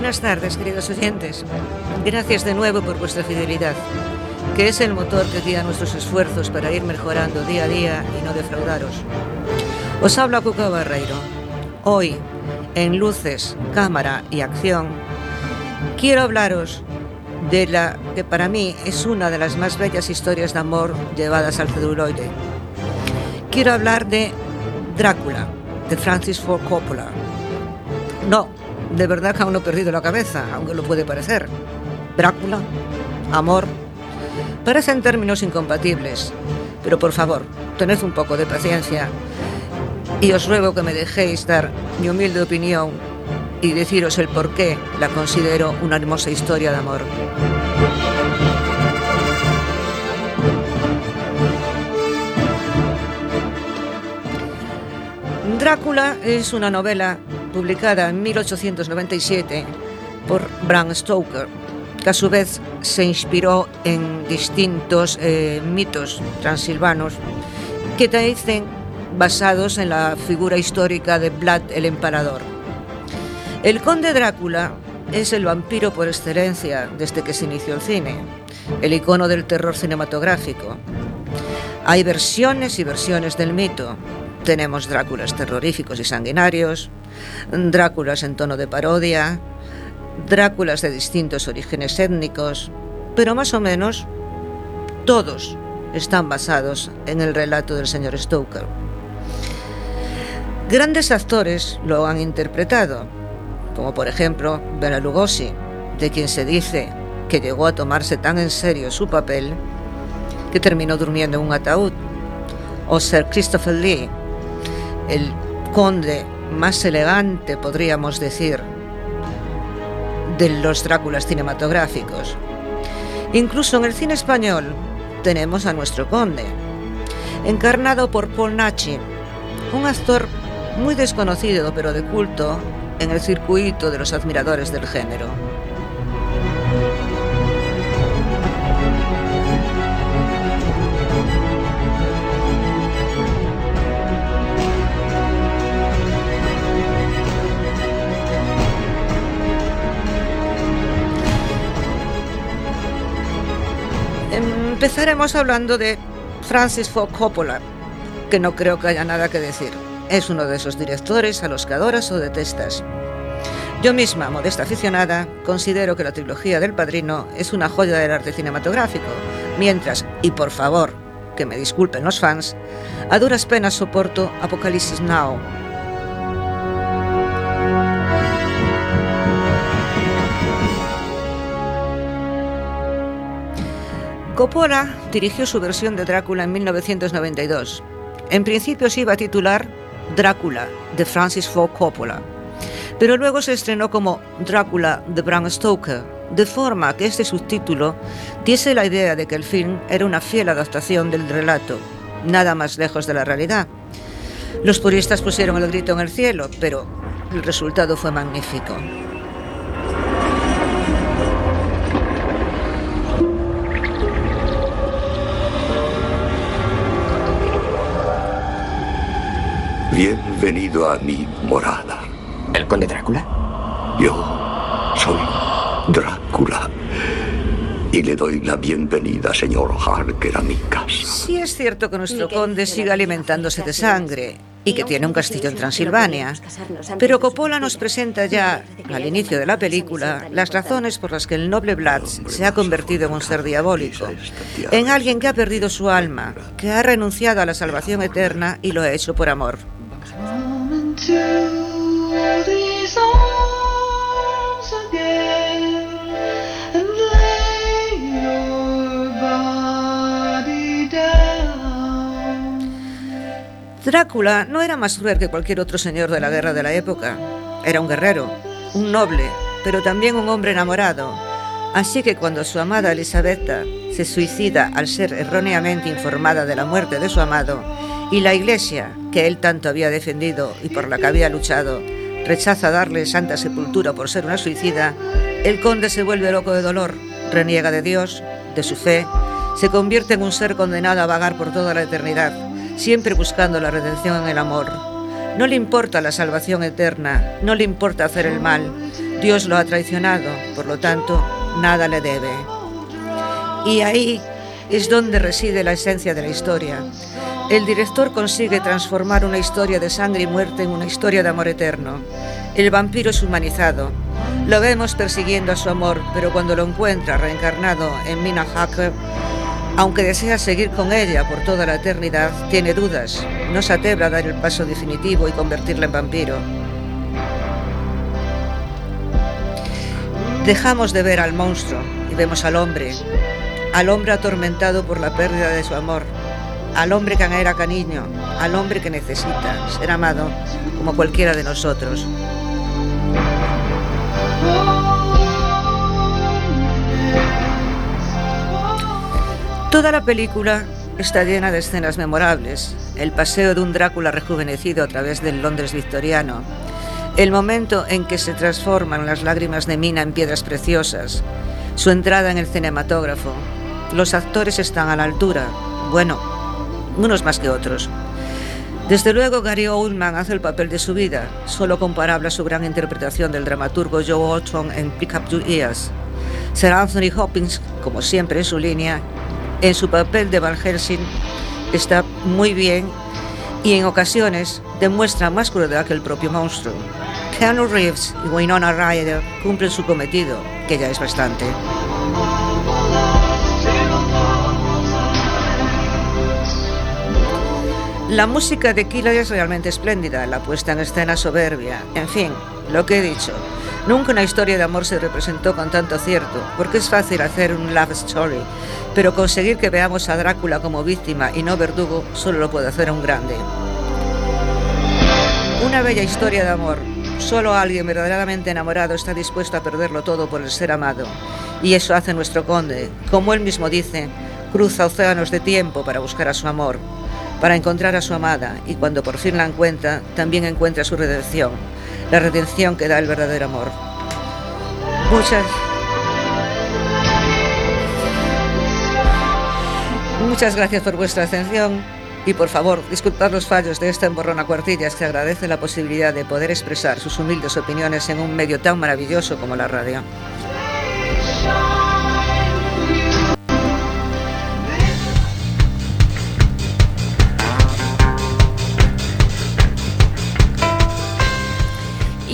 Buenas tardes, queridos oyentes. Gracias de nuevo por vuestra fidelidad, que es el motor que guía nuestros esfuerzos para ir mejorando día a día y no defraudaros. Os habla Cuca Barreiro. Hoy, en Luces, Cámara y Acción, quiero hablaros de la que para mí es una de las más bellas historias de amor llevadas al celuloide. Quiero hablar de Drácula, de Francis Ford Coppola. No, de verdad que aún no he perdido la cabeza, aunque lo puede parecer. Drácula, amor, parecen términos incompatibles, pero por favor, tened un poco de paciencia y os ruego que me dejéis dar mi humilde opinión y deciros el por qué la considero una hermosa historia de amor. Drácula es una novela publicada en 1897 por Bram Stoker, que a su vez se inspiró en distintos eh, mitos transilvanos que te dicen basados en la figura histórica de Vlad el Emparador. El conde Drácula es el vampiro por excelencia desde que se inició el cine, el icono del terror cinematográfico. Hay versiones y versiones del mito, Tenemos Dráculas terroríficos y sanguinarios, Dráculas en tono de parodia, Dráculas de distintos orígenes étnicos, pero más o menos todos están basados en el relato del señor Stoker. Grandes actores lo han interpretado, como por ejemplo Bela Lugosi, de quien se dice que llegó a tomarse tan en serio su papel que terminó durmiendo en un ataúd, o Sir Christopher Lee, el conde más elegante, podríamos decir, de los Dráculas cinematográficos. Incluso en el cine español tenemos a nuestro conde, encarnado por Paul Nachi, un actor muy desconocido pero de culto en el circuito de los admiradores del género. Empezaremos hablando de Francis Ford Coppola, que no creo que haya nada que decir. Es uno de esos directores a los que adoras o detestas. Yo misma, modesta aficionada, considero que la trilogía del Padrino es una joya del arte cinematográfico, mientras, y por favor, que me disculpen los fans, a duras penas soporto Apocalipsis Now. Coppola dirigió su versión de Drácula en 1992. En principio se iba a titular Drácula, de Francis Ford Coppola, pero luego se estrenó como Drácula, de Bram Stoker, de forma que este subtítulo diese la idea de que el film era una fiel adaptación del relato, nada más lejos de la realidad. Los puristas pusieron el grito en el cielo, pero el resultado fue magnífico.
Bienvenido a mi morada.
¿El conde Drácula?
Yo soy Drácula. Y le doy la bienvenida, señor Harker, a mi casa.
Sí es cierto que nuestro conde sigue alimentándose de sangre y que tiene un castillo en Transilvania, pero Coppola nos presenta ya, al inicio de la película, las razones por las que el noble Vlad se ha convertido en un ser diabólico, en alguien que ha perdido su alma, que ha renunciado a la salvación eterna y lo ha hecho por amor. Drácula no era más cruel que cualquier otro señor de la guerra de la época. Era un guerrero, un noble, pero también un hombre enamorado. Así que cuando su amada Elisabetta se suicida al ser erróneamente informada de la muerte de su amado, y la iglesia, que él tanto había defendido y por la que había luchado, rechaza darle santa sepultura por ser una suicida, el conde se vuelve loco de dolor, reniega de Dios, de su fe, se convierte en un ser condenado a vagar por toda la eternidad, siempre buscando la redención en el amor. No le importa la salvación eterna, no le importa hacer el mal. Dios lo ha traicionado, por lo tanto, nada le debe. Y ahí es donde reside la esencia de la historia. El director consigue transformar una historia de sangre y muerte en una historia de amor eterno. El vampiro es humanizado. Lo vemos persiguiendo a su amor, pero cuando lo encuentra reencarnado en Mina Hacker, aunque desea seguir con ella por toda la eternidad, tiene dudas. No se atreve a dar el paso definitivo y convertirla en vampiro. Dejamos de ver al monstruo y vemos al hombre, al hombre atormentado por la pérdida de su amor, al hombre que era cariño, al hombre que necesita ser amado como cualquiera de nosotros. Toda la película está llena de escenas memorables. El paseo de un Drácula rejuvenecido a través del Londres victoriano. El momento en que se transforman las lágrimas de Mina en piedras preciosas. Su entrada en el cinematógrafo. Los actores están a la altura. Bueno, unos más que otros. Desde luego, Gary Oldman hace el papel de su vida, solo comparable a su gran interpretación del dramaturgo Joe Orton en Pick Up Your Ears. Sir Anthony Hopkins, como siempre en su línea, en su papel de Van Helsing está muy bien y en ocasiones demuestra más crueldad que el propio monstruo. Keanu Reeves y Winona Ryder cumplen su cometido, que ya es bastante. La música de Killer es realmente espléndida, la puesta en escena soberbia. En fin, lo que he dicho. Nunca una historia de amor se representó con tanto acierto, porque es fácil hacer un love story, pero conseguir que veamos a Drácula como víctima y no verdugo solo lo puede hacer un grande. Una bella historia de amor. Solo alguien verdaderamente enamorado está dispuesto a perderlo todo por el ser amado. Y eso hace nuestro conde. Como él mismo dice, cruza océanos de tiempo para buscar a su amor, para encontrar a su amada, y cuando por fin la encuentra, también encuentra su redención, la redención que da el verdadero amor. Muchas, Muchas gracias por vuestra atención y por favor, disculpad los fallos de esta emborrona cuartillas que agradece la posibilidad de poder expresar sus humildes opiniones en un medio tan maravilloso como la radio.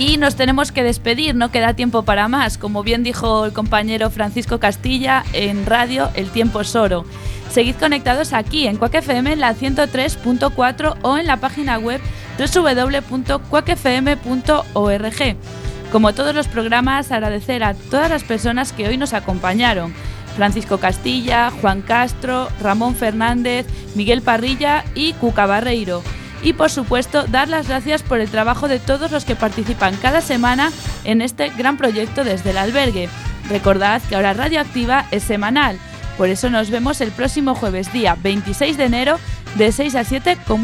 Y nos tenemos que despedir, no queda tiempo para más. Como bien dijo el compañero Francisco Castilla en radio, el tiempo es oro. Seguid conectados aquí en Quack FM en la 103.4 o en la página web www.quackfm.org. Como todos los programas, agradecer a todas las personas que hoy nos acompañaron. Francisco Castilla, Juan Castro, Ramón Fernández, Miguel Parrilla y Cuca Barreiro. Y por supuesto, dar las gracias por el trabajo de todos los que participan cada semana en este gran proyecto desde el albergue. Recordad que ahora Radioactiva es semanal. Por eso nos vemos el próximo jueves día 26 de enero de 6 a 7 con